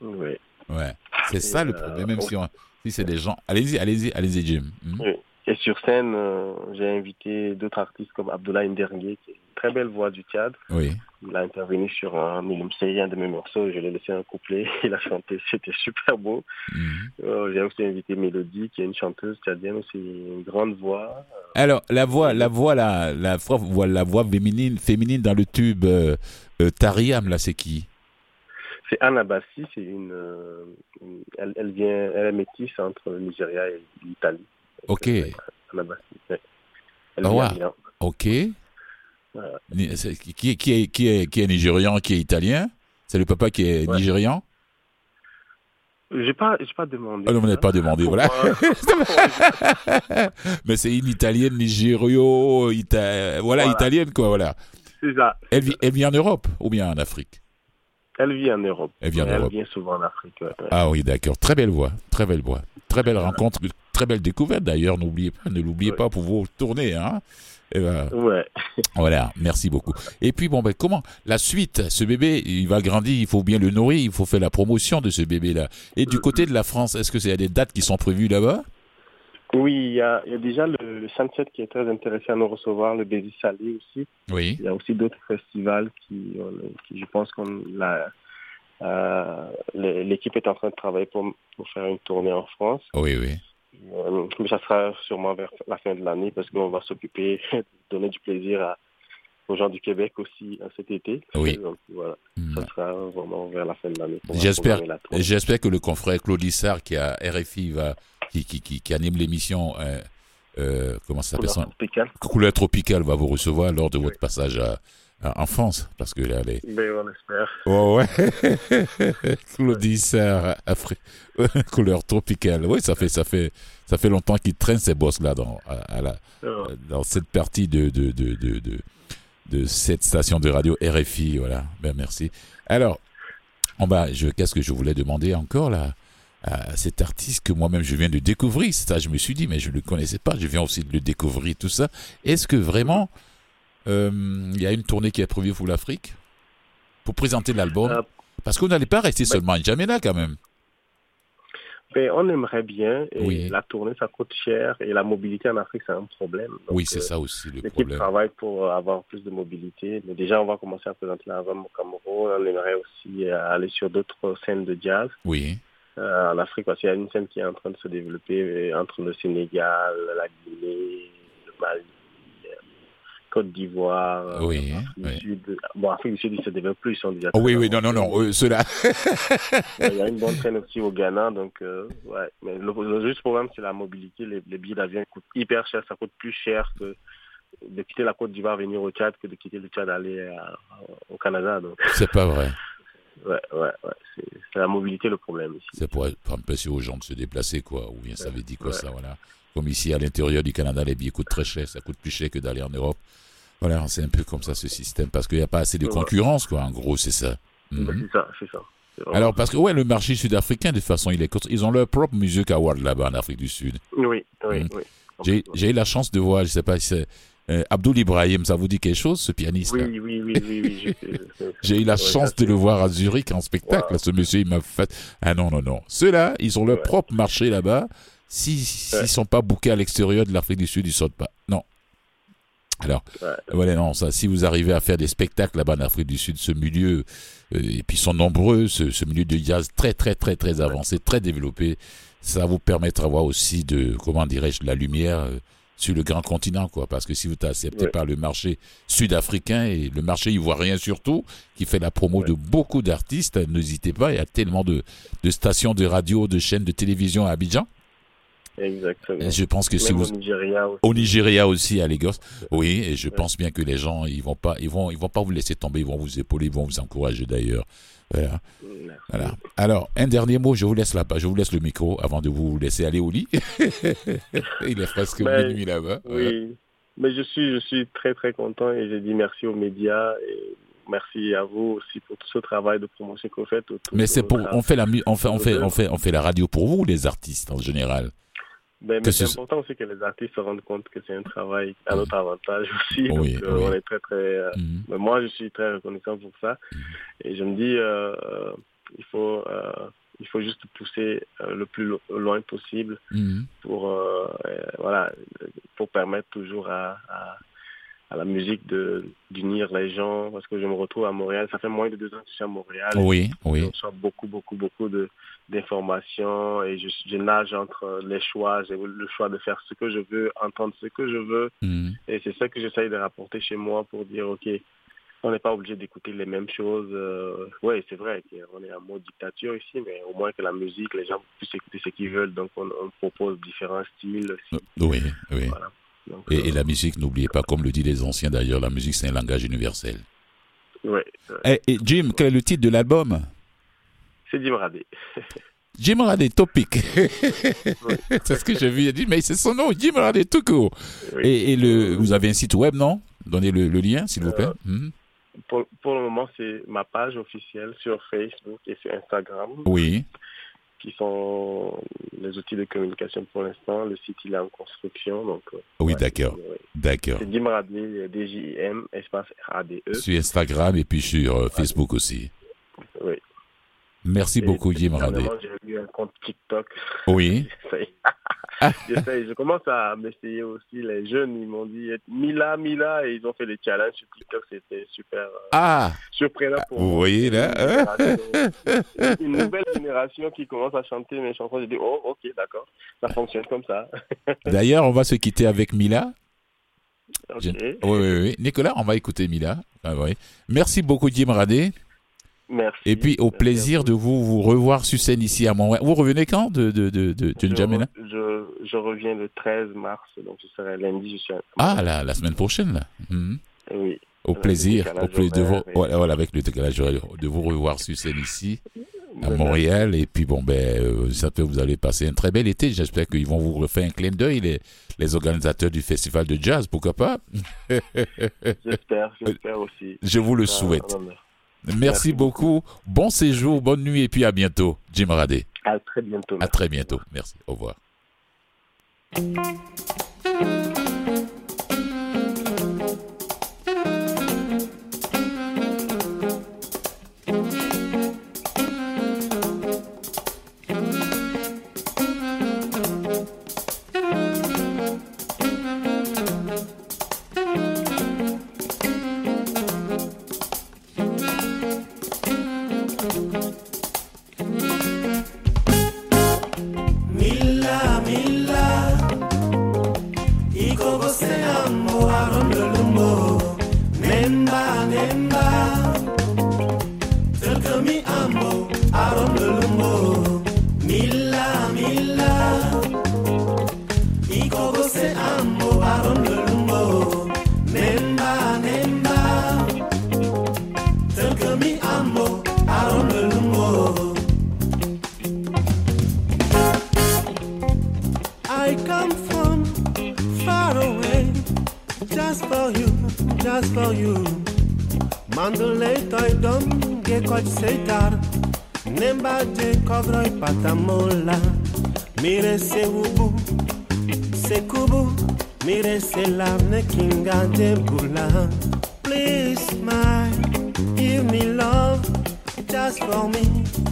Oui. Ouais. C'est ça le euh, problème. Même si, on- si c'est des gens. Allez-y, allez-y, allez-y, Jim. Hmm? Oui. Et sur scène, j'ai invité d'autres artistes comme Abdoulaye Ndergué, qui est très belle voix du Tchad. Oui. Il a intervenu sur un Milimsei, un de mes morceaux. Je l'ai laissé un couplet. Il a chanté. C'était super beau. Mhm. Euh, J'ai aussi invité Mélodie, qui est une chanteuse tchadienne aussi, une grande voix. Alors, la voix, la voix, la, la, voix- la voix féminine, féminine dans le tube euh, euh, Tariam, là, c'est qui? C'est Anna Bassi. C'est une, euh, une- elle, elle vient, elle est métisse entre le Nigeria et l'Italie. Ok. Anna Bassi. ouais. Elle Ah vient. Ok. Qui, est- qui, est, qui, est, qui est nigérian, qui est italien? C'est le papa qui est Ouais. nigérian? J'ai pas, j'ai pas demandé. Ah non, vous n'avez pas demandé, voilà. Mais c'est une italienne, nigério, ita- voilà, Voilà. italienne, quoi, voilà. C'est ça. Elle vit, elle vit en Europe ou bien en Afrique? Elle vit en Europe. Elle vit en elle Europe. vient souvent en Afrique. ouais. Ah oui, d'accord. Très belle voix, très belle voix. Très belle rencontre, très belle découverte d'ailleurs, n'oubliez pas, ne l'oubliez pas pour vos tournées, hein. Et ben, Ouais. voilà, merci beaucoup. Et puis bon ben comment la suite, ce bébé, il va grandir, il faut bien le nourrir, il faut faire la promotion de ce bébé là. Et du côté de la France, est-ce que c'est y a des dates qui sont prévues là-bas? Oui, il y a, il y a déjà le, le Sunset qui est très intéressé à nous recevoir, le Baiser Salé aussi. Oui. Il y a aussi d'autres festivals qui, euh, qui, je pense qu'on la, euh, l'é- l'équipe est en train de travailler pour, pour faire une tournée en France. Oui, oui. Euh, mais ça sera sûrement vers la fin de l'année parce qu'on va s'occuper de donner du plaisir à, aux gens du Québec aussi cet été. Oui. Donc voilà, Hmm. ça sera vraiment vers la fin de l'année. J'espère-. J'espère que le confrère Claude Lissard qui a RFI va qui, qui, qui, qui anime l'émission euh, euh, comment ça s'appelle Couleur tropicale. Va vous recevoir lors de votre passage à- en France parce que là les Ben, on espère. Oh ouais, Claudissard, Afri... couleur tropicale. Oui, ça fait ça fait ça fait longtemps qu'il traîne ces bosses là dans à, à la, Euh, dans cette partie de de, de, de, de de cette station de radio RFI. Voilà. Ben merci. Alors, on va. Je qu'est-ce que je voulais demander encore là à cet artiste que moi-même je viens de découvrir? Ça, je me suis dit, mais je ne le connaissais pas. Je viens aussi de le découvrir tout ça. Est-ce que vraiment euh, il y a une tournée qui est prévue pour l'Afrique pour présenter l'album Euh, Parce qu'on n'allait pas rester seulement à N'Djamena quand même. Ben, on aimerait bien. Et Oui. La tournée, ça coûte cher. Et la mobilité en Afrique, c'est un problème. Donc, oui, c'est euh, ça aussi le L'équipe problème. travaille pour avoir plus de mobilité. Mais déjà, on va commencer à présenter l'album au Cameroun. On aimerait aussi euh, aller sur d'autres scènes de jazz Oui, euh, en Afrique parce qu'il y a une scène qui est en train de se développer euh, entre le Sénégal, la Guinée, le Mali, euh, Côte d'Ivoire, euh, Oui, Afrique du oui. Sud. Bon, Afrique du Sud, ils se développent plus, ils sont déjà Oh, oui, oui, non, non, non, euh, ceux-là. Il y a une bonne scène aussi au Ghana, donc euh, ouais. Mais le, le juste problème, c'est la mobilité. Les, les billets d'avion coûtent hyper cher. Ça coûte plus cher que de quitter la Côte d'Ivoire, venir au Tchad, que de quitter le Tchad, aller à- au Canada. Donc, C'est pas vrai. ouais, ouais, ouais. C'est c'est la mobilité le problème ici. C'est pour pour empêcher aux gens de se déplacer, quoi. Ou bien ça veut dire quoi, Ouais. ça, voilà. Comme ici, à l'intérieur du Canada, les billets coûtent très cher. Ça coûte plus cher que d'aller en Europe. Voilà, c'est un peu comme ça, ce système. Parce qu'il n'y a pas assez de concurrence, quoi. En gros, c'est ça. Mhm. C'est ça, c'est ça. C'est vraiment Alors, parce que, ouais, le marché sud-africain, de toute façon, il est Ils ont leur propre musique award là-bas en Afrique du Sud. Oui, oui, Mhm. oui. J'ai eu la chance de voir, je sais pas si c'est. Euh, Abdoul Ibrahim, ça vous dit quelque chose, ce pianiste Oui, oui, oui, oui, J'ai eu la chance ça, de le voir à Zurich en spectacle. Wow. Ce monsieur, il m'a fait. Ah non, non, non. Ceux-là, ils ont leur Ouais. propre marché là-bas. Si- S'ils Ouais. sont pas bookés à l'extérieur de l'Afrique du Sud, ils sortent pas. Non. Alors, Ouais. voilà, non, ça, si vous arrivez à faire des spectacles là-bas en Afrique du Sud, ce milieu, euh, et puis ils sont nombreux, ce, ce milieu de jazz très, très, très, très avancé, très développé, ça vous permettra d'avoir aussi de, comment dirais-je, de la lumière euh, sur le grand continent, quoi. Parce que si vous n'acceptez Ouais. pas le marché sud-africain et le marché ivoirien surtout, qui fait la promo de beaucoup d'artistes, n'hésitez pas, il y a tellement de, de stations de radio, de chaînes de télévision à Abidjan. Exactement. Je pense que si vous, au Nigeria aussi. au Nigeria aussi, à Lagos. Oui, et je pense bien que les gens, ils vont pas, ils vont, ils vont pas vous laisser tomber, ils vont vous épauler, ils vont vous encourager d'ailleurs. Voilà. Alors, un dernier mot, je vous laisse là-bas, je vous laisse le micro avant de vous laisser aller au lit. Il est presque Ben, minuit là-bas. Voilà. Oui, mais je suis, je suis très très content et je dis merci aux médias et merci à vous aussi pour tout ce travail de promotion que vous faites. Mais c'est pour, on fait la, on fait, on fait, on fait, on fait la radio pour vous, les artistes en général. Ben, mais c'est ce- important aussi que les artistes se rendent compte que c'est un travail à notre avantage aussi. Oui, donc, euh, oui. on est très, très. euh, Mhm. mais moi, je suis très reconnaissant pour ça. Et je me dis, euh, il faut, il faut juste pousser le plus lo- loin possible Mhm. pour, voilà, pour permettre toujours à, à, à la musique de d'unir les gens parce que je me retrouve à Montréal. Ça fait moins de deux ans que je suis à Montréal. Oui, Je oui. reçois beaucoup, beaucoup, beaucoup de d'informations et je, je nage entre les choix. J'ai le choix de faire ce que je veux, entendre ce que je veux. Mhm. Et c'est ça que j'essaye de rapporter chez moi pour dire, OK, on n'est pas obligé d'écouter les mêmes choses. Euh, oui, c'est vrai qu'on est en mode dictature ici, mais au moins que la musique, les gens puissent écouter ce qu'ils veulent. Donc, on, on propose différents styles aussi. Oui, oui. Voilà. Donc, Et, euh, et la musique, n'oubliez pas, comme le disent les anciens d'ailleurs, la musique c'est un langage universel. ouais, ouais. Et, et Jim, quel est le titre de l'album? C'est Jim Radé. Jim Radé Topic. c'est ce que j'ai vu. Il a dit, mais c'est son nom, Jim Radé tout court. Oui. Et, et le, vous avez un site web, non? Donnez le, le lien, s'il vous plaît. Euh, Mhm. Pour, pour le moment, c'est ma page officielle sur Facebook et sur Instagram, Oui, qui sont les outils de communication pour l'instant. Le site, il est en construction. Donc, euh, oui, ouais, d'accord, ouais. d'accord. C'est Jim Radé, D-J-I-M, espace R-A-D-E. Sur Instagram et puis sur euh, Facebook aussi. Oui. Merci Et beaucoup, Jim dernièrement, J'ai eu un compte TikTok. Oui. Je commence à m'essayer aussi. Les jeunes, ils m'ont dit Mila, Mila, et ils ont fait des challenges sur TikTok. C'était super euh, ah, surprenant pour vous voyez là hein? Une une nouvelle génération qui commence à chanter mes chansons. J'ai dit Oh, ok, d'accord. Ça fonctionne comme ça. D'ailleurs, on va se quitter avec Mila. Ok. Je- Oui, oui, oui. Nicolas, on va écouter Mila. Ah, oui. Merci beaucoup, Jim Radé. Merci. Et puis, au plaisir de vous, vous revoir sur scène ici à Montréal. Vous revenez quand de, de, de, de, de Je, N'Djamena? je, je reviens le 13 mars, donc ce serait lundi. Je suis à... Ah, la, la semaine prochaine, là. Mhm. Oui. Au plaisir, au plaisir de vous, et- voilà, voilà, avec le décalage de vous revoir sur scène ici à Montréal. Et puis bon, ben, euh, ça peut vous allez passer un très bel été. J'espère qu'ils vont vous refaire un clin d'œil, les, les organisateurs du festival de jazz, pourquoi pas? J'espère, j'espère aussi. Je vous le souhaite. Merci beaucoup. Bon séjour, bonne nuit et puis à bientôt, Jim Radé. À très bientôt. À très bientôt. Merci. Au revoir. I come from far away, just for you, just for you. Mandalay toy dom ge coach seitar, nemba je covroi patamola. Mire se ubu, se kubu, mire se lavne kinga de bula. Please smile, give me love, just for me,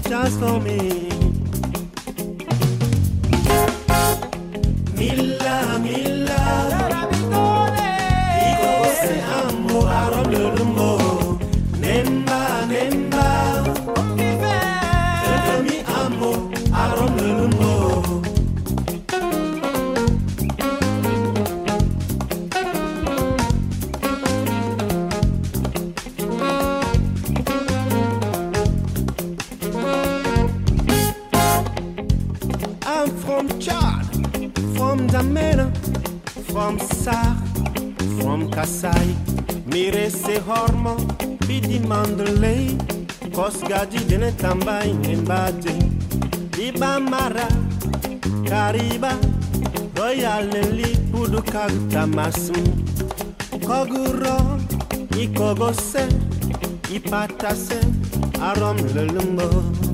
just for me. Kagtamasum. Koguro, ikogose, ipatase, arom lelumbo.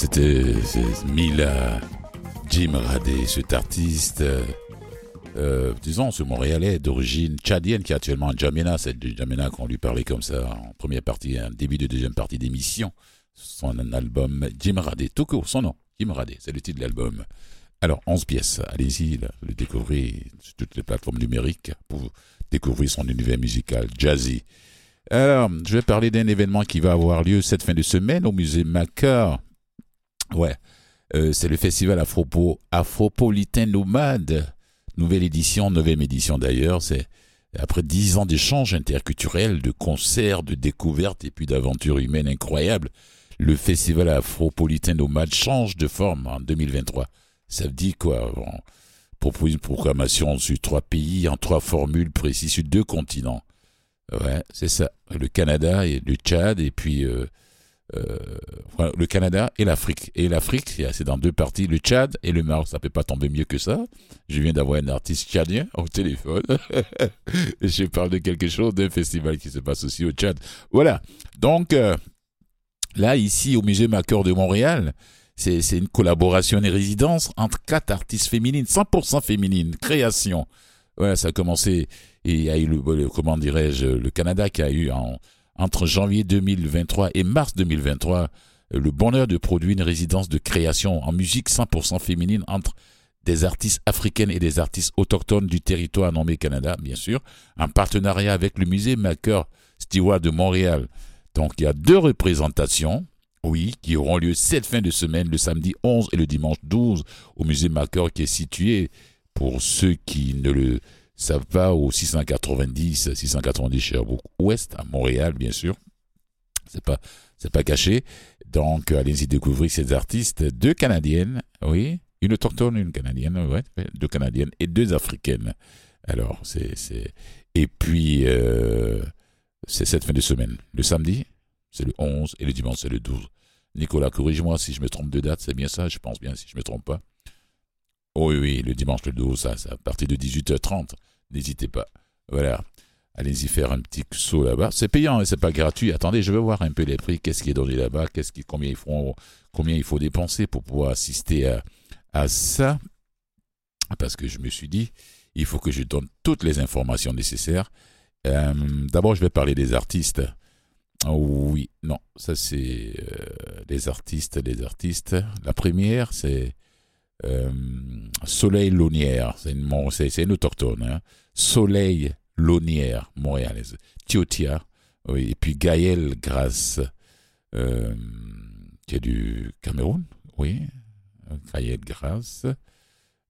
C'était Mila Jim Radé, cet artiste, euh, euh, disons, ce Montréalais d'origine tchadienne qui est actuellement à Jamena. C'est de Jamena qu'on lui parlait comme ça en première partie, en début de deuxième partie d'émission. Son album Jim Radé, tout court, son nom, Jim Radé, c'est le titre de l'album. Alors, 11 pièces, allez-y, le découvrir sur toutes les plateformes numériques pour découvrir son univers musical jazzy. Alors, je vais parler d'un événement qui va avoir lieu cette fin de semaine au musée Macar. Ouais, euh, c'est le festival Afropo, Afropolitain Nomade. Nouvelle édition, neuvième édition d'ailleurs. C'est après dix ans d'échanges interculturels, de concerts, de découvertes et puis d'aventures humaines incroyables. Le festival Afropolitain Nomade change de forme en 2023. Ça dit quoi On propose une programmation sur trois pays, en trois formules précises sur deux continents. Ouais, c'est ça. Le Canada et le Tchad, et puis euh, euh, le Canada et l'Afrique. Et l'Afrique, c'est dans deux parties, le Tchad et le Maroc. Ça peut pas tomber mieux que ça. Je viens d'avoir un artiste tchadien au téléphone. je parle de quelque chose, d'un festival qui se passe aussi au Tchad. Voilà. Donc, euh, là, ici, au Musée Macor de Montréal, c'est une collaboration et résidence entre quatre artistes féminines, 100% féminines, création. Voilà, ça a commencé, et il y a eu, comment dirais-je, le Canada qui a eu en, entre janvier 2023 et mars 2023 euh, le bonheur de produire une résidence de création en musique 100% féminine entre des artistes africaines et des artistes autochtones du territoire nommé Canada, bien sûr, en partenariat avec le musée Maker Stewart de Montréal. Donc il y a deux représentations, oui, qui auront lieu cette fin de semaine, le samedi 11 et le dimanche 12, au musée Maker qui est situé, pour ceux qui ne le savent pas, au 690, 690 Sherbrooke Ouest, à Montréal, bien sûr. C'est pas, c'est pas caché. Donc, allez-y découvrir ces artistes, deux Canadiennes, oui, une autochtone, une Canadienne, ouais, deux Canadiennes et deux Africaines. Alors, c'est, c'est, et puis, euh, c'est cette fin de semaine. Le samedi, c'est le 11 et le dimanche, c'est le 12. Nicolas, corrige-moi si je me trompe de date, c'est bien ça, je pense bien si je me trompe pas. Oh oui, oui, le dimanche, le 12, ça, c'est à partir de 18h30. N'hésitez pas. Voilà. Allez-y faire un petit saut là-bas. C'est payant, hein, c'est pas gratuit. Attendez, je vais voir un peu les prix. Qu'est-ce qui est donné là-bas? Qu'est-ce qui, combien ils font, combien il faut dépenser pour pouvoir assister à, ça? Parce que je me suis dit, il faut que je donne toutes les informations nécessaires. Euh, D'abord, je vais parler des artistes. Oh oui, non, ça c'est euh, les artistes, les artistes. La première, c'est euh, Soleil Launière, c'est une, une autochtone. Hein. Soleil Launière, montréalaise. Tiotia, oui, et puis Gaël Grasse, euh, qui est du Cameroun, oui. Gaël Grasse.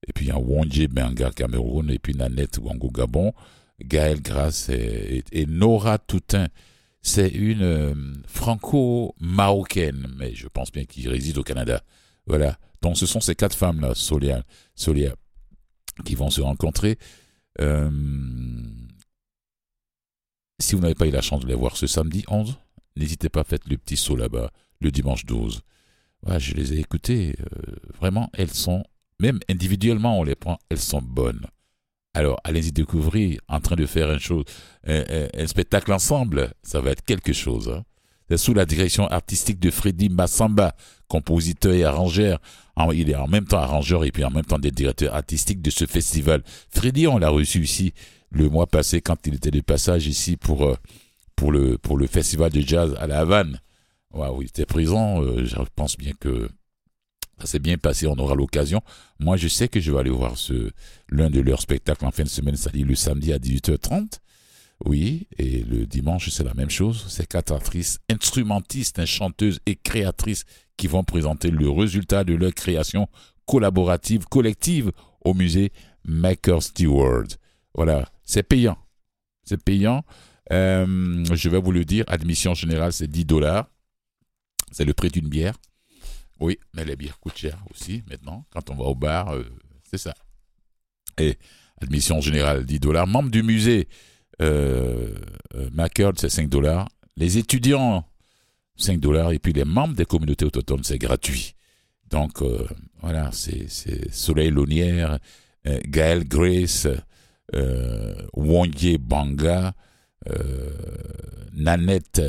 Et puis il y Benga Cameroun, et puis Nanette Wango Gabon. Gaël Grasse et Nora Toutin. C'est une euh, franco-marocaine, mais je pense bien qu'il réside au Canada. Voilà. Donc ce sont ces quatre femmes-là, Solia, Solia, qui vont se rencontrer. Euh, si vous n'avez pas eu la chance de les voir ce samedi 11, n'hésitez pas, faites le petit saut là-bas, le dimanche 12. Voilà, je les ai écoutées. euh, vraiment, elles sont, même individuellement, on les prend, elles sont bonnes. Alors, allez-y découvrir, en train de faire une chose, un spectacle ensemble, ça va être quelque chose. hein. Sous la direction artistique de Freddy Massamba, compositeur et arrangeur. Il est en même temps arrangeur et puis en même temps des directeurs artistiques de ce festival. Freddy, on l'a reçu ici le mois passé quand il était de passage ici pour, euh, pour, le, pour le festival de jazz à la Havane. Waouh, il était présent. euh, je pense bien que ça s'est bien passé. On aura l'occasion. Moi, je sais que je vais aller voir l'un de leurs spectacles en fin de semaine, c'est-à-dire le samedi à 18h30. Oui, et le dimanche, c'est la même chose. C'est quatre actrices, instrumentistes, hein, chanteuses et créatrices qui vont présenter le résultat de leur création collaborative, collective au musée Maker Stewart. Voilà, c'est payant. C'est payant. Euh, je vais vous le dire, admission générale, c'est 10 dollars. C'est le prix d'une bière. Oui, mais les bières coûtent cher aussi maintenant. Quand on va au bar, euh, c'est ça. Et admission générale, 10 dollars. Membre du musée, euh, euh, c'est 5 dollars. Les étudiants, 5 dollars. Et puis les membres des communautés autochtones, c'est gratuit. Donc, euh, voilà, c'est Soleil Launière, euh, Gaël Grace, euh, Wonye Banga, euh, Nanette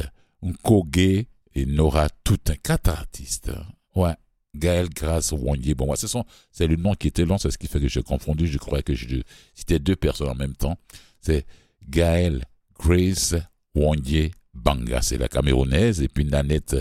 Nkoge et Nora Toutin. Quatre artistes. Ouais, Gaël Grasse Wondier. Bon, sont, c'est le nom qui était long, c'est ce qui fait que j'ai confondu. Je croyais que je citais deux personnes en même temps. C'est Gaël Grace Wondier Banga, c'est la camerounaise, et puis Nanette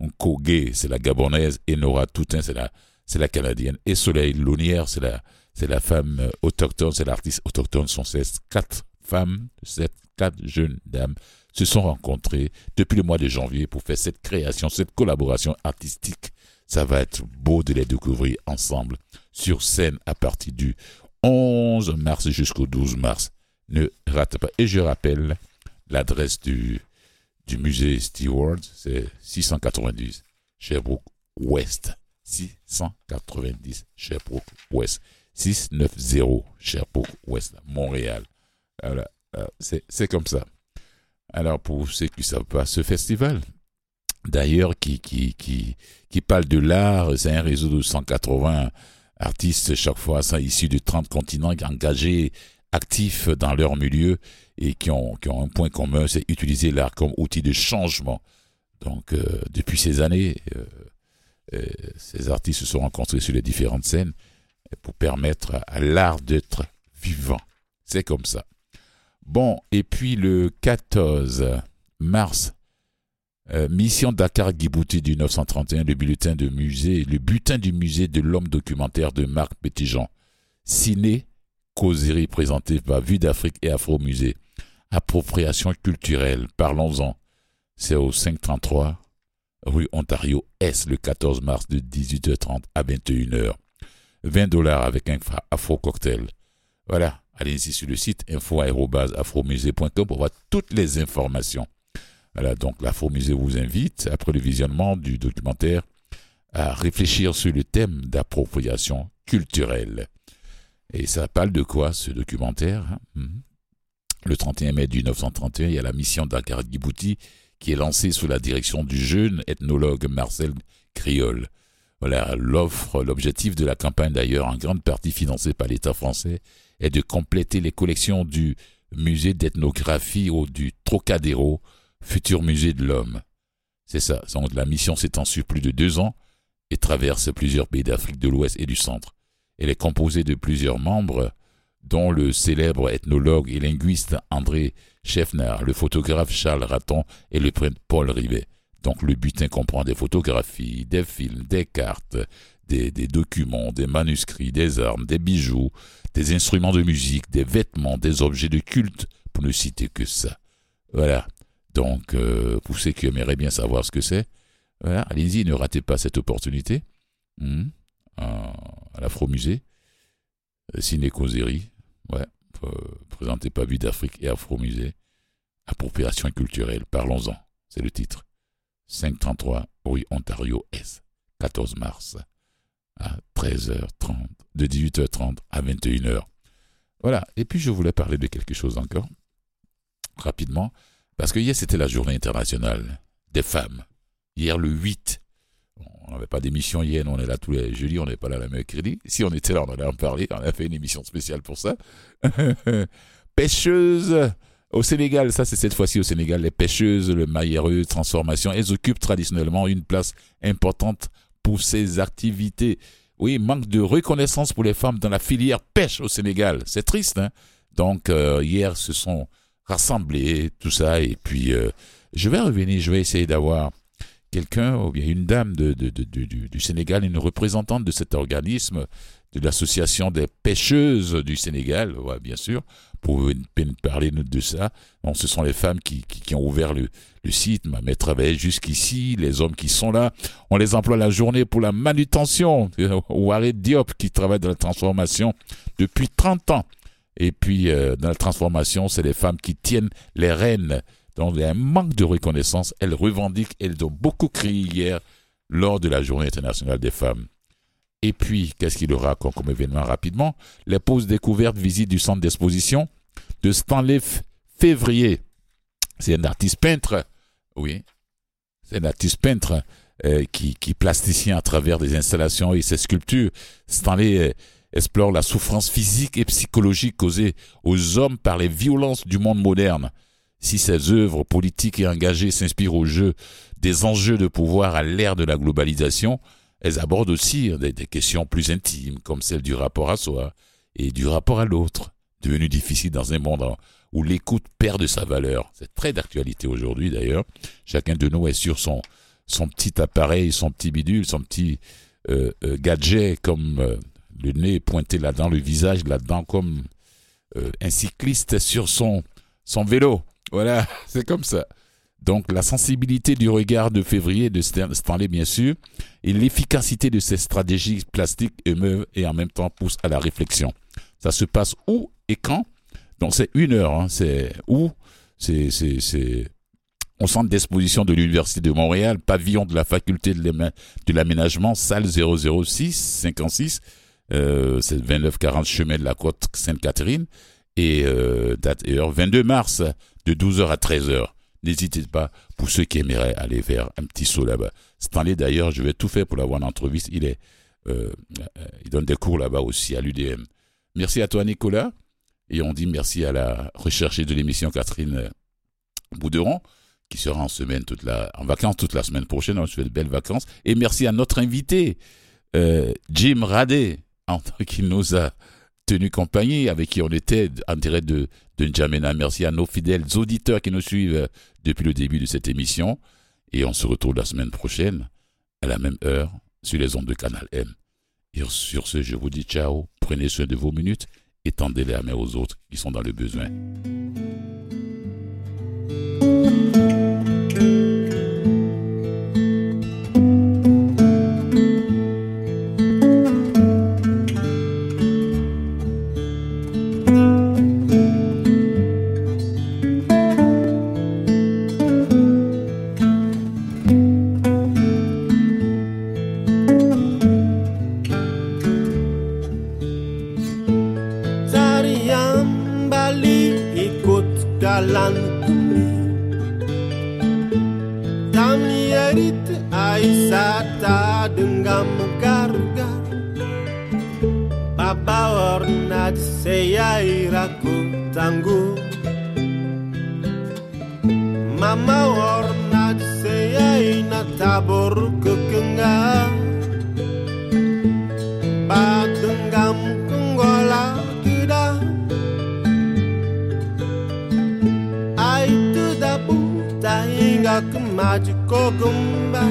Nkogé, c'est la gabonaise, et Nora Toutin, c'est la, c'est la canadienne. Et Soleil Launière, c'est la, c'est la femme euh, autochtone, c'est l'artiste autochtone. Sont ces quatre femmes, ces quatre jeunes dames se sont rencontrées depuis le mois de janvier pour faire cette création, cette collaboration artistique. Ça va être beau de les découvrir ensemble sur scène à partir du 11 mars jusqu'au 12 mars. Ne rate pas. Et je rappelle l'adresse du, musée Stewart, c'est 690 Sherbrooke West. 690 Sherbrooke West. 690 Sherbrooke West, Montréal. Voilà, c'est comme ça. Alors, pour ceux qui ne savent pas, ce festival, d'ailleurs, qui, parle de l'art, c'est un réseau de 180 artistes chaque fois, issus de 30 continents, engagés, actifs dans leur milieu et qui ont, qui ont un point commun, c'est utiliser l'art comme outil de changement. Donc, euh, depuis ces années, euh, euh, ces artistes se sont rencontrés sur les différentes scènes pour permettre à l'art d'être vivant. C'est comme ça. Bon, et puis le 14 mars, mission Dakar Djibouti du 1931, le bulletin de musée, le butin du musée de l'homme documentaire de Marc Petitjean. Ciné, causerie présentée par Vue d'Afrique et Afro Musée. Appropriation culturelle, parlons-en. C'est au 533 rue Ontario S le 14 mars de 18h30 à 21h. 20 dollars avec un afro cocktail. Voilà, allez-y sur le site info-afromusée.com pour voir toutes les informations. Voilà, donc l'Afro-Musée vous invite, après le visionnement du documentaire, à réfléchir sur le thème d'appropriation culturelle. Et ça parle de quoi ce documentaire hein? hmm. Le 31 mai 1931, il y a la mission Dakar Djibouti qui est lancée sous la direction du jeune ethnologue Marcel Criol. Voilà, l'offre, l'objectif de la campagne d'ailleurs, en grande partie financée par l'État français, est de compléter les collections du musée d'ethnographie ou du Trocadéro, futur musée de l'homme. C'est ça. La mission s'étend sur plus de deux ans et traverse plusieurs pays d'Afrique de l'Ouest et du Centre. Elle est composée de plusieurs membres, dont le célèbre ethnologue et linguiste André Scheffner, le photographe Charles Raton et le prêtre Paul Rivet. Donc le butin comprend des photographies, des films, des cartes, des, documents, des manuscrits, des armes, des bijoux, des instruments de musique, des vêtements, des objets de culte, pour ne citer que ça. Voilà. Donc, euh, pour ceux qui aimeraient bien savoir ce que c'est, allez-y, ne ratez pas cette opportunité. Hmm, à l'Afro-Musée, euh, Ciné-Causerie, ouais, présenté par Vue d'Afrique et Afro-Musée, Appropriation culturelle, parlons-en, c'est le titre. 533 rue Ontario S, 14 mars, à 13h30, de 18h30 à 21h. Voilà, et puis je voulais parler de quelque chose encore, rapidement, parce que hier c'était la journée internationale des femmes. Hier le 8, on n'avait pas d'émission hier, on est là tous les jeudis, on n'est pas là le mercredi. Si on était là, on allait en parler, on a fait une émission spéciale pour ça. Pêcheuse au Sénégal, ça c'est cette fois-ci au Sénégal, les pêcheuses, le mailléreux, transformation, elles occupent traditionnellement une place importante pour ces activités. Oui, manque de reconnaissance pour les femmes dans la filière pêche au Sénégal. C'est triste, hein Donc euh, hier, se sont rassemblés, tout ça, et puis euh, je vais revenir, je vais essayer d'avoir quelqu'un, ou bien une dame du, Sénégal, une représentante de cet organisme, de l'association des pêcheuses du Sénégal, bien sûr, pour parler de ça. Ce sont les femmes qui, ont ouvert le, site, m'a travaillé jusqu'ici, les hommes qui sont là, on les emploie la journée pour la manutention. Waré Diop qui travaille dans la transformation depuis 30 ans. Et puis, euh, dans la transformation, c'est les femmes qui tiennent les rênes. Donc, il y a un manque de reconnaissance. Elles revendiquent, elles ont beaucoup crié hier lors de la journée internationale des femmes. Et puis, qu'est-ce qu'il aura comme, comme événement rapidement? Les pauses découvertes, visite du centre d'exposition de Stanley Février. C'est un artiste peintre, oui. C'est un artiste peintre euh, qui, qui plasticien à travers des installations et ses sculptures. Stanley euh, explore la souffrance physique et psychologique causée aux hommes par les violences du monde moderne. Si ses œuvres politiques et engagées s'inspirent au jeu des enjeux de pouvoir à l'ère de la globalisation, elles abordent aussi des, questions plus intimes, comme celle du rapport à soi et du rapport à l'autre, devenu difficile dans un monde où l'écoute perd de sa valeur. C'est très d'actualité aujourd'hui d'ailleurs. Chacun de nous est sur son, petit appareil, son petit bidule, son petit euh, euh, gadget, comme euh, le nez pointé là-dedans, le visage là-dedans, comme un cycliste sur son vélo. Voilà, c'est comme ça. Donc la sensibilité du regard de février de Stan- Stanley, bien sûr, et l'efficacité de ces stratégies plastiques émeuvent et en même temps poussent à la réflexion. Ça se passe où et quand? Donc c'est une heure, hein, c'est où? C'est au centre d'exposition de l'Université de Montréal, pavillon de la faculté de l'aménagement, salle 006, 56, euh, c'est 2940 chemin de la côte Sainte-Catherine, et euh, date et heure 22 mars, de 12h à 13h. N'hésitez pas, pour ceux qui aimeraient aller faire un petit saut là-bas. Stanley, d'ailleurs, je vais tout faire pour l'avoir en entrevue. Il est, euh, euh, il donne des cours là-bas aussi à l'UDM. Merci à toi, Nicolas. Et on dit merci à la recherchée de l'émission Catherine euh, Bouderon, qui sera en semaine toute la, en vacances toute la semaine prochaine. On se fait de belles vacances. Et merci à notre invité, euh, Jim Radé, qui nous a tenu compagnie, avec qui on était en direct de, de N'Djamena. Merci à nos fidèles auditeurs qui nous suivent euh, depuis le début de cette émission. Et on se retrouve la semaine prochaine, à la même heure, sur les ondes de Canal M. Et sur ce, je vous dis ciao, prenez soin de vos minutes et tendez la main aux autres qui sont dans le besoin. Bali ikut jalanku Kami erit Aisyata dengan gargar Baba warna saya iraku tangguh Mama warna saya ina tabur kekengar like a magical goomba.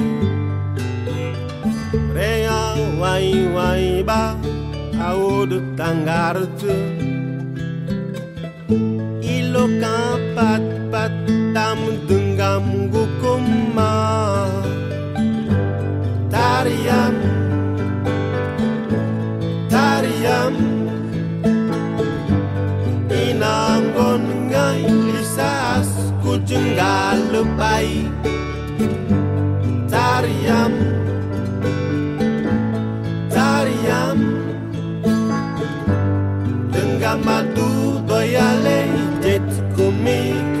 Rea wai wai ba, aodu tangaratu. Ilo pat pat tam dungam gukuma. Tariam, tariam, inangon. Jenggalupai Tariam Tariam. Lenggam madu doyale jet kumik